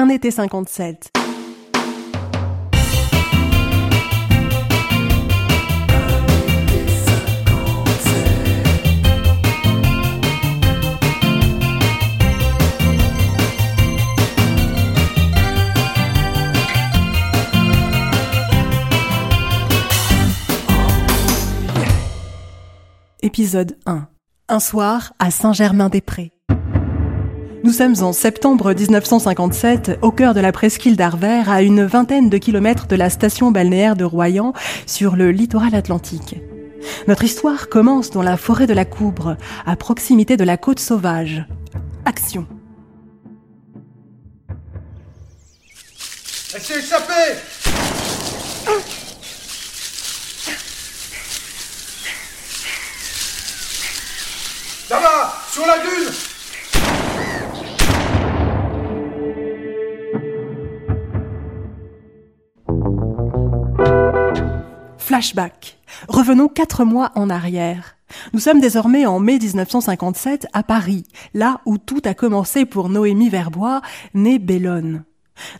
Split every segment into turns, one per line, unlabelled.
Un été 57. Épisode 1. Un soir à Saint-Germain-des-Prés. Nous sommes en septembre 1957, au cœur de la presqu'île d'Arvert, à une vingtaine de kilomètres de la station balnéaire de Royan, sur le littoral atlantique. Notre histoire commence dans la forêt de la Coubre, à proximité de la côte sauvage. Action.
Elle s'est échappée Là-bas, sur la dune
Flashback. Revenons quatre mois en arrière. Nous sommes désormais en mai 1957 à Paris, là où tout a commencé pour Noémie Verbois, née Bellone.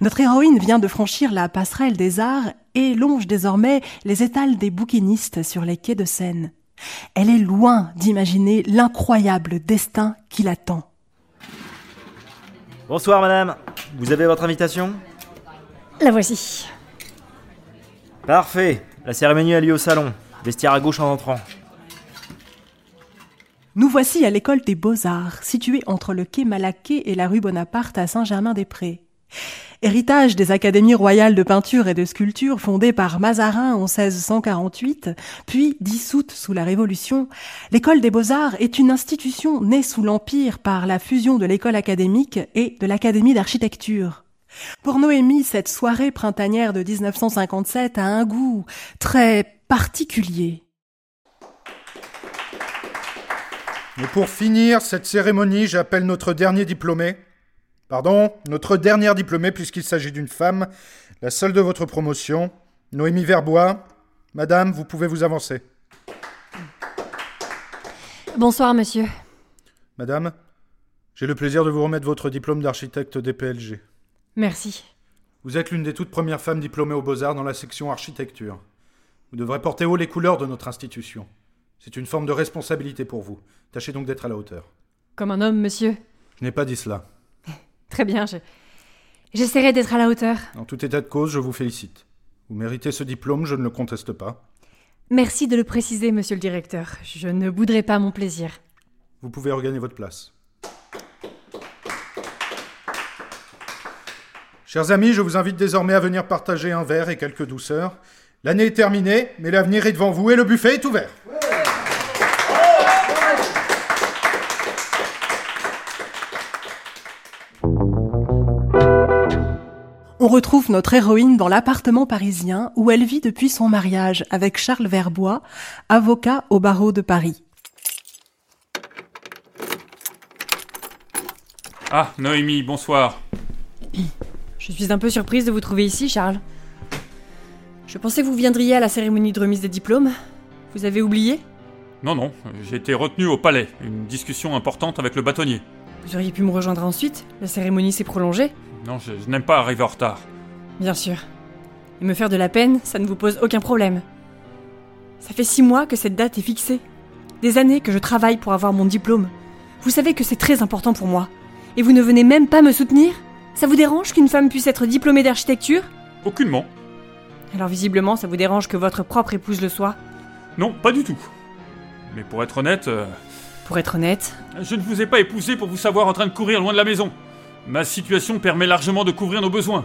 Notre héroïne vient de franchir la passerelle des arts et longe désormais les étals des bouquinistes sur les quais de Seine. Elle est loin d'imaginer l'incroyable destin qui l'attend.
Bonsoir madame, vous avez votre invitation?
La voici.
Parfait, la cérémonie a lieu au salon, vestiaire à gauche en entrant.
Nous voici à l'école des beaux-arts, située entre le quai Malaquais et la rue Bonaparte à Saint-Germain-des-Prés. Héritage des académies royales de peinture et de sculpture fondées par Mazarin en 1648, puis dissoute sous la Révolution, l'école des beaux-arts est une institution née sous l'Empire par la fusion de l'école académique et de l'académie d'architecture. Pour Noémie, cette soirée printanière de 1957 a un goût très particulier.
Et pour finir cette cérémonie, j'appelle notre dernier diplômé. Pardon, notre dernière diplômée, puisqu'il s'agit d'une femme, la seule de votre promotion, Noémie Verbois. Madame, vous pouvez vous avancer.
Bonsoir, monsieur.
Madame, j'ai le plaisir de vous remettre votre diplôme d'architecte DPLG.
Merci.
Vous êtes l'une des toutes premières femmes diplômées aux Beaux-Arts dans la section architecture. Vous devrez porter haut les couleurs de notre institution. C'est une forme de responsabilité pour vous. Tâchez donc d'être à la hauteur.
Comme un homme, monsieur.
Je n'ai pas dit cela.
Très bien, je... j'essaierai d'être à la hauteur.
En tout état de cause, je vous félicite. Vous méritez ce diplôme, je ne le conteste pas.
Merci de le préciser, monsieur le directeur. Je ne bouderai pas mon plaisir.
Vous pouvez regagner votre place. Chers amis, je vous invite désormais à venir partager un verre et quelques douceurs. L'année est terminée, mais l'avenir est devant vous et le buffet est ouvert.
On retrouve notre héroïne dans l'appartement parisien où elle vit depuis son mariage avec Charles Verbois, avocat au barreau de Paris.
Ah, Noémie, bonsoir.
Je suis un peu surprise de vous trouver ici, Charles. Je pensais que vous viendriez à la cérémonie de remise des diplômes. Vous avez oublié?
Non, non, j'ai été retenu au palais. Une discussion importante avec le bâtonnier.
Vous auriez pu me rejoindre ensuite. La cérémonie s'est prolongée.
Non, je, je n'aime pas arriver en retard.
Bien sûr. Et me faire de la peine, ça ne vous pose aucun problème. Ça fait six mois que cette date est fixée. Des années que je travaille pour avoir mon diplôme. Vous savez que c'est très important pour moi. Et vous ne venez même pas me soutenir? Ça vous dérange qu'une femme puisse être diplômée d'architecture?
Aucunement.
Alors visiblement, ça vous dérange que votre propre épouse le soit?
Non, pas du tout. Mais pour être honnête, euh,
Pour être honnête,
je ne vous ai pas épousé pour vous savoir en train de courir loin de la maison. Ma situation permet largement de couvrir nos besoins.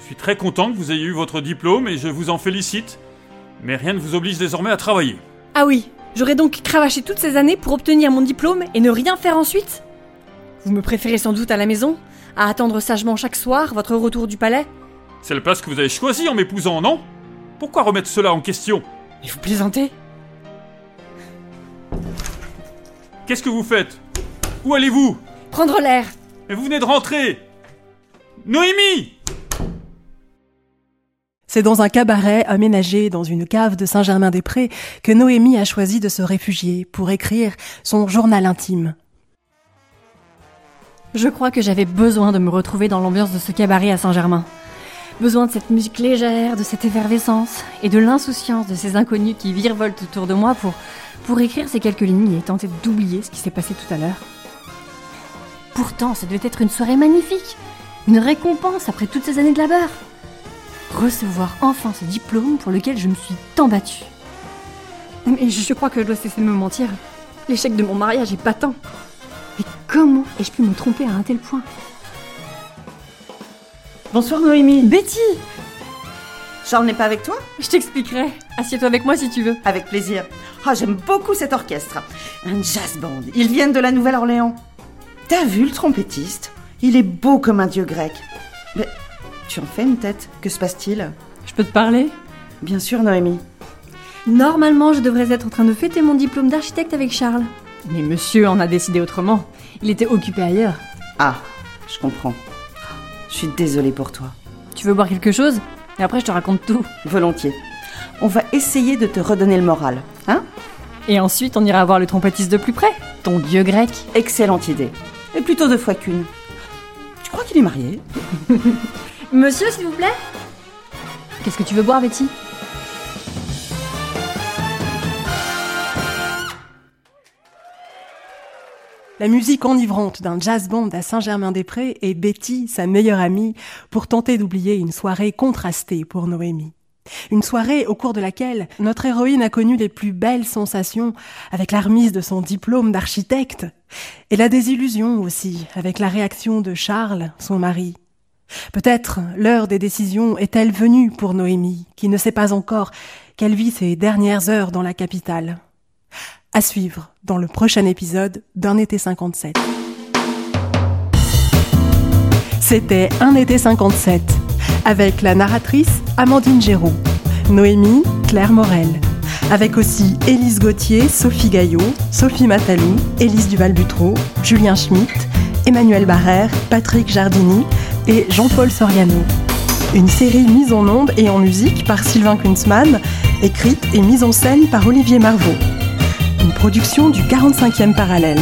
Je suis très content que vous ayez eu votre diplôme et je vous en félicite. Mais rien ne vous oblige désormais à travailler.
Ah oui, j'aurais donc cravaché toutes ces années pour obtenir mon diplôme et ne rien faire ensuite? Vous me préférez sans doute à la maison, à attendre sagement chaque soir votre retour du palais.
C'est la place que vous avez choisie en m'épousant, non? Pourquoi remettre cela en question?
Mais vous plaisantez?
Qu'est-ce que vous faites? Où allez-vous?
Prendre l'air.
Mais vous venez de rentrer. Noémie!
C'est dans un cabaret aménagé dans une cave de Saint-Germain-des-Prés que Noémie a choisi de se réfugier pour écrire son journal intime.
Je crois que j'avais besoin de me retrouver dans l'ambiance de ce cabaret à Saint-Germain. Besoin de cette musique légère, de cette effervescence et de l'insouciance de ces inconnus qui virevoltent autour de moi pour, pour écrire ces quelques lignes et tenter d'oublier ce qui s'est passé tout à l'heure. Pourtant, ça devait être une soirée magnifique, une récompense après toutes ces années de labeur. Recevoir enfin ce diplôme pour lequel je me suis tant battue. Mais je crois que je dois cesser de me mentir. L'échec de mon mariage est patent. Comment ai-je pu me tromper à un tel point
Bonsoir Noémie.
Betty
Charles n'est pas avec toi?
Je t'expliquerai. Assieds-toi avec moi si tu veux.
Avec plaisir. Ah, j'aime beaucoup cet orchestre. Un jazz band. Ils viennent de la Nouvelle-Orléans. T'as vu le trompettiste? Il est beau comme un dieu grec. Mais tu en fais une tête. Que se passe-t-il?
Je peux te parler?
Bien sûr, Noémie.
Normalement, je devrais être en train de fêter mon diplôme d'architecte avec Charles. Mais monsieur en a décidé autrement. Il était occupé ailleurs.
Ah, je comprends. Je suis désolée pour toi.
Tu veux boire quelque chose? Et après, je te raconte tout.
Volontiers. On va essayer de te redonner le moral, hein?
Et ensuite, on ira voir le trompettiste de plus près. Ton dieu grec.
Excellente idée. Et plutôt deux fois qu'une. Tu crois qu'il est marié?
Monsieur, s'il vous plaît? Qu'est-ce que tu veux boire, Betty?
La musique enivrante d'un jazz band à Saint-Germain-des-Prés et Betty, sa meilleure amie, pour tenter d'oublier une soirée contrastée pour Noémie. Une soirée au cours de laquelle notre héroïne a connu les plus belles sensations avec la remise de son diplôme d'architecte et la désillusion aussi avec la réaction de Charles, son mari. Peut-être l'heure des décisions est-elle venue pour Noémie, qui ne sait pas encore qu'elle vit ses dernières heures dans la capitale. À suivre dans le prochain épisode d'Un été 57. C'était Un été 57 avec la narratrice Amandine Géraud, Noémie Claire Morel, avec aussi Élise Gauthier, Sophie Gaillot, Sophie Matalou, Élise Duval-Butreau, Julien Schmitt, Emmanuel Barrère, Patrick Jardini et Jean-Paul Soriano. Une série mise en onde et en musique par Sylvain Kunzmann, écrite et mise en scène par Olivier Marvaux. Une production du 45e parallèle.